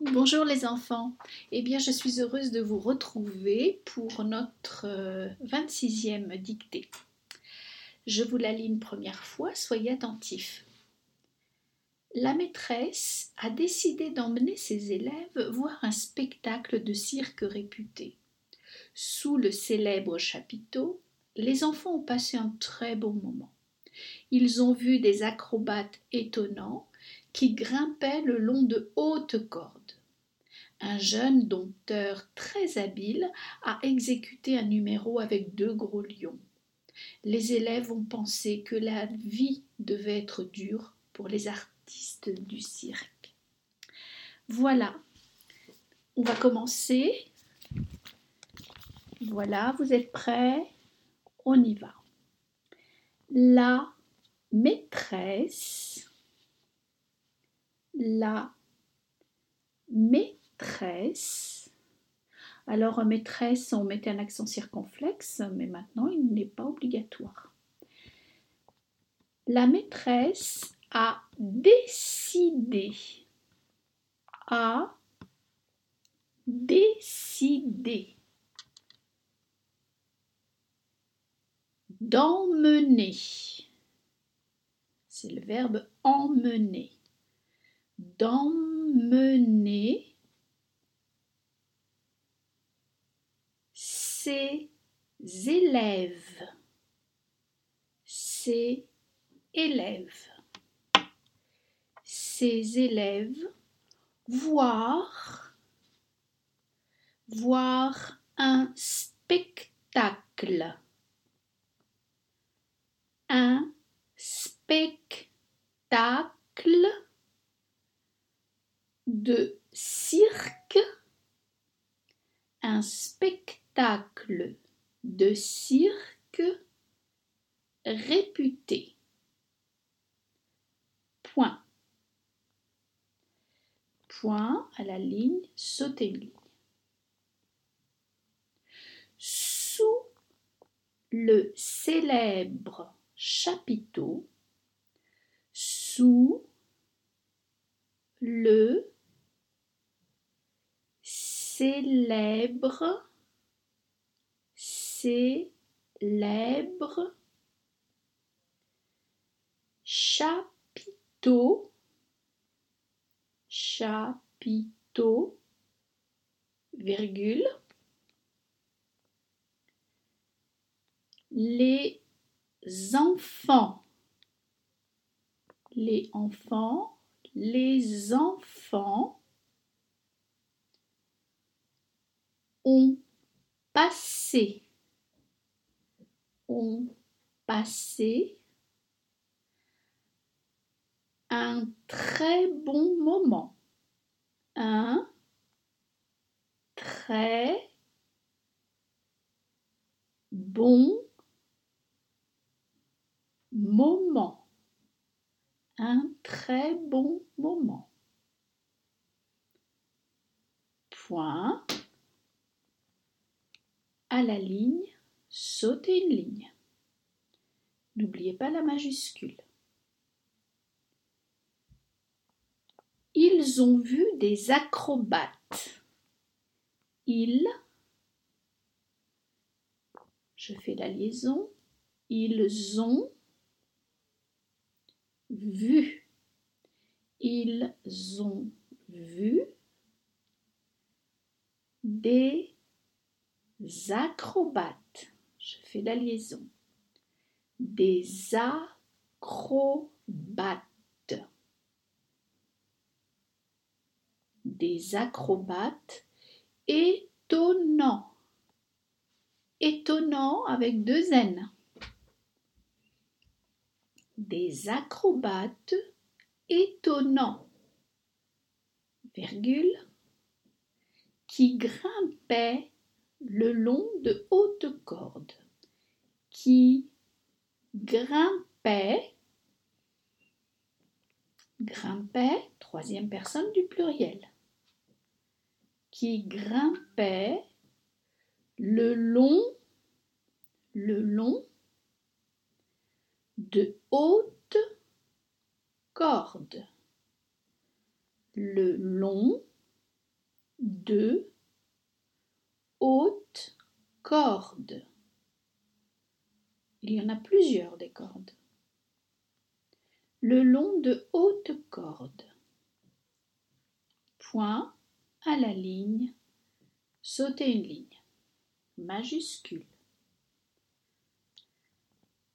Bonjour les enfants. Eh bien, je suis heureuse de vous retrouver pour notre 26e dictée. Je vous la lis une première fois, soyez attentifs. La maîtresse a décidé d'emmener ses élèves voir un spectacle de cirque réputé. Sous le célèbre chapiteau, les enfants ont passé un très bon moment. Ils ont vu des acrobates étonnants qui grimpaient le long de hautes cordes. Un jeune dompteur très habile a exécuté un numéro avec deux gros lions. Les élèves ont pensé que la vie devait être dure pour les artistes du cirque. Voilà, on va commencer. Voilà, vous êtes prêts? On y va. La maîtresse, la maîtresse. Alors, maîtresse, on mettait un accent circonflexe, mais maintenant, il n'est pas obligatoire. La maîtresse a décidé, a décidé d'emmener c'est le verbe emmener. D'emmener ses élèves. Ses élèves. Ses élèves voir voir un spectacle. Un spectacle de cirque, un spectacle de cirque réputé. Point. Point à la ligne, sauter ligne. Sous le célèbre chapiteau sous le célèbre célèbre chapiteau chapiteau virgule les enfants les enfants, les enfants ont passé, ont passé un très bon moment, un très bon moment un très bon moment. Point. À la ligne, sautez une ligne. N'oubliez pas la majuscule. Ils ont vu des acrobates. Ils, je fais la liaison, ils ont vu. Ils ont vu des acrobates. Je fais la liaison. Des acrobates. Des acrobates étonnants. Étonnants avec deux N des acrobates étonnants, virgule, qui grimpaient le long de hautes cordes, qui grimpaient, grimpaient, troisième personne du pluriel, qui grimpaient le long, le long de hautes cordes. Le long de hautes cordes. Il y en a plusieurs des cordes. Le long de hautes cordes. Point à la ligne. Sauter une ligne. Majuscule.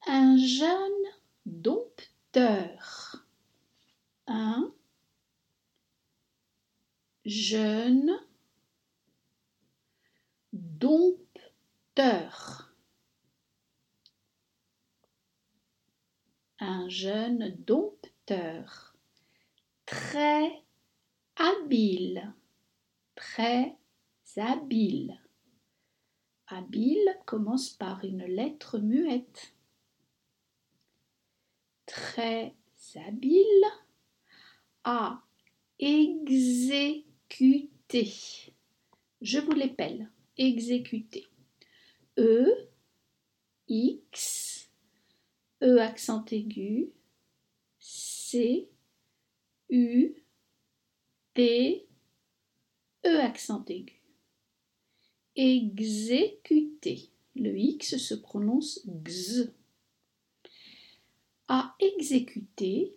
Un jeune dompteur. Un jeune dompteur. Un jeune dompteur. Très habile. Très habile. Habile commence par une lettre muette. Très habile à exécuter je vous l'épelle. Exécuter. E, X, E accent aigu, C, U, T, E accent aigu. Exécuter. Le X se prononce X. À exécuter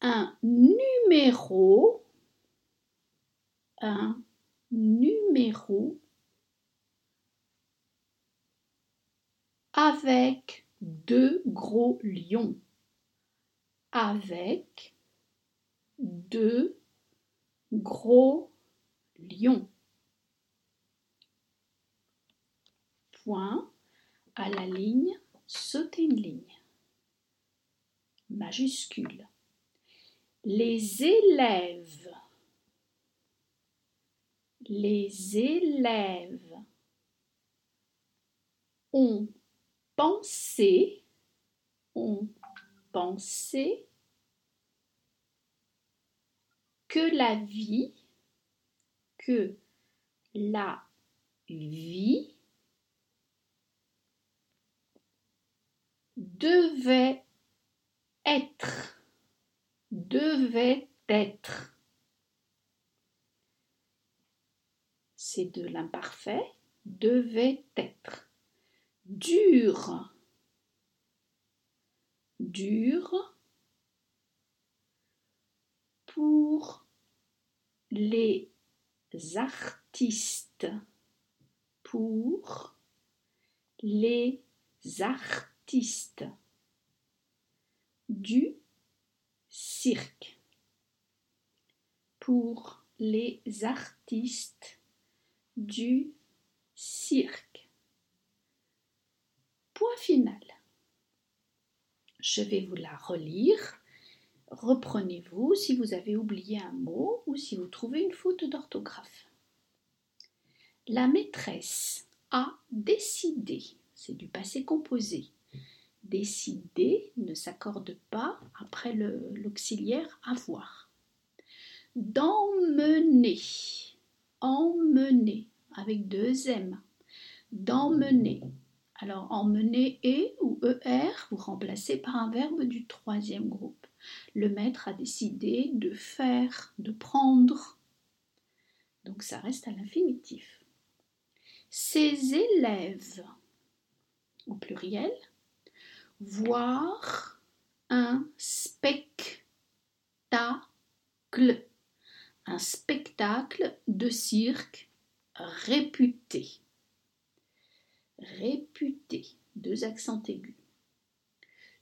un numéro un numéro avec deux gros lions. Avec deux gros lions. Point à la ligne, sauter une ligne. Majuscule. Les élèves les élèves ont pensé, ont pensé que la vie, que la vie devait être, devait être c'est de l'imparfait, devait être. Dur, dur. Pour les artistes, pour les artistes. Du cirque, pour les artistes du cirque. Je vais vous la relire. Reprenez-vous si vous avez oublié un mot ou si vous trouvez une faute d'orthographe. La maîtresse a décidé, c'est du passé composé. Décider ne s'accorde pas après l'auxiliaire avoir. D'emmener emmener avec deux M. D'emmener. Alors emmener et ou er, vous remplacez par un verbe du troisième groupe. Le maître a décidé de faire, de prendre. Donc ça reste à l'infinitif. Ses élèves, au pluriel, voir un spectacle un spectacle de cirque réputé. Réputé, deux accents aigus.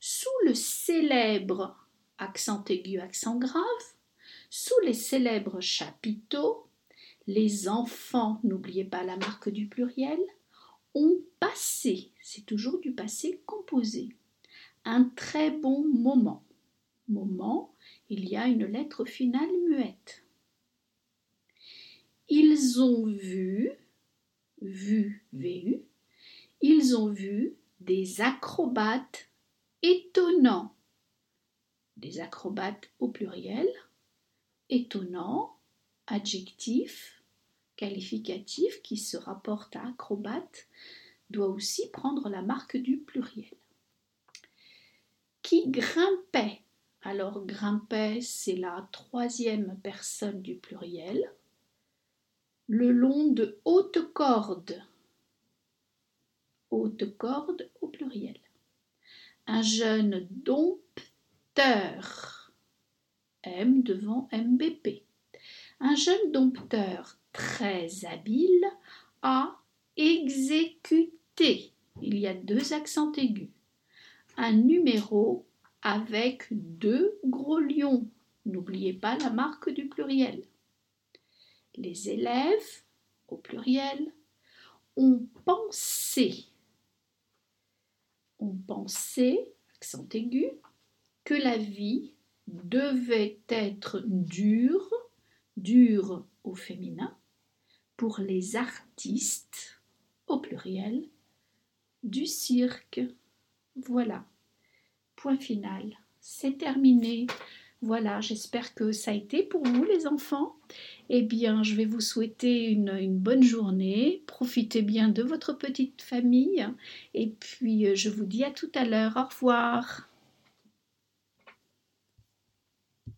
Sous le célèbre accent aigu, accent grave, sous les célèbres chapiteaux, les enfants, n'oubliez pas la marque du pluriel, ont passé, c'est toujours du passé composé, un très bon moment. Moment, il y a une lettre finale muette. Ils ont vu, vu, vu, ils ont vu des acrobates étonnants. Des acrobates au pluriel, étonnants, adjectif, qualificatif qui se rapporte à acrobate, doit aussi prendre la marque du pluriel. Qui grimpait. Alors grimpait, c'est la troisième personne du pluriel le long de hautes cordes. Corde au pluriel. Un jeune dompteur. M devant MBP. Un jeune dompteur très habile a exécuté. Il y a deux accents aigus. Un numéro avec deux gros lions. N'oubliez pas la marque du pluriel. Les élèves, au pluriel, ont pensé. Ont pensé, accent aigu, que la vie devait être dure, dure au féminin, pour les artistes, au pluriel, du cirque. Voilà. Point final. C'est terminé. Voilà, j'espère que ça a été pour vous les enfants. Eh bien, je vais vous souhaiter une, une, bonne journée. Profitez bien de votre petite famille. Et puis, je vous dis à tout à l'heure. Au revoir.